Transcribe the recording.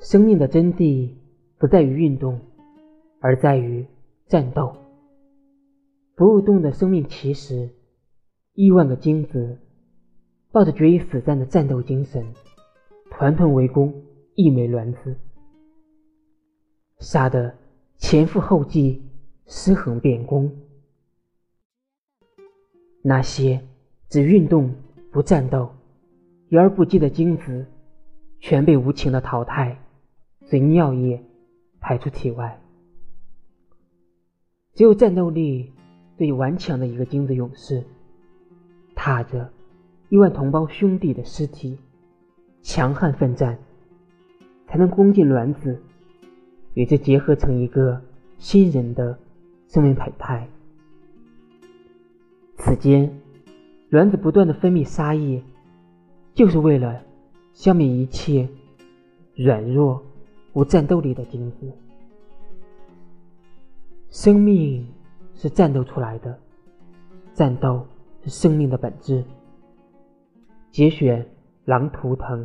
生命的真谛不在于运动，而在于战斗。不动的生命其实，亿万个精子抱着决一死战的战斗精神，团团围攻一枚卵子，杀得前赴后继，尸横遍弓。那些只运动不战斗、游而不击的精子，全被无情的淘汰，随尿液排出体外。只有战斗力。最顽强的一个精子勇士，踏着亿万同胞兄弟的尸体，强悍奋战，才能攻进卵子，与之结合成一个新人的生命胚胎。此间，卵子不断的分泌沙液，就是为了消灭一切软弱无战斗力的精子。生命。是战斗出来的，战斗是生命的本质。节选《狼图腾》。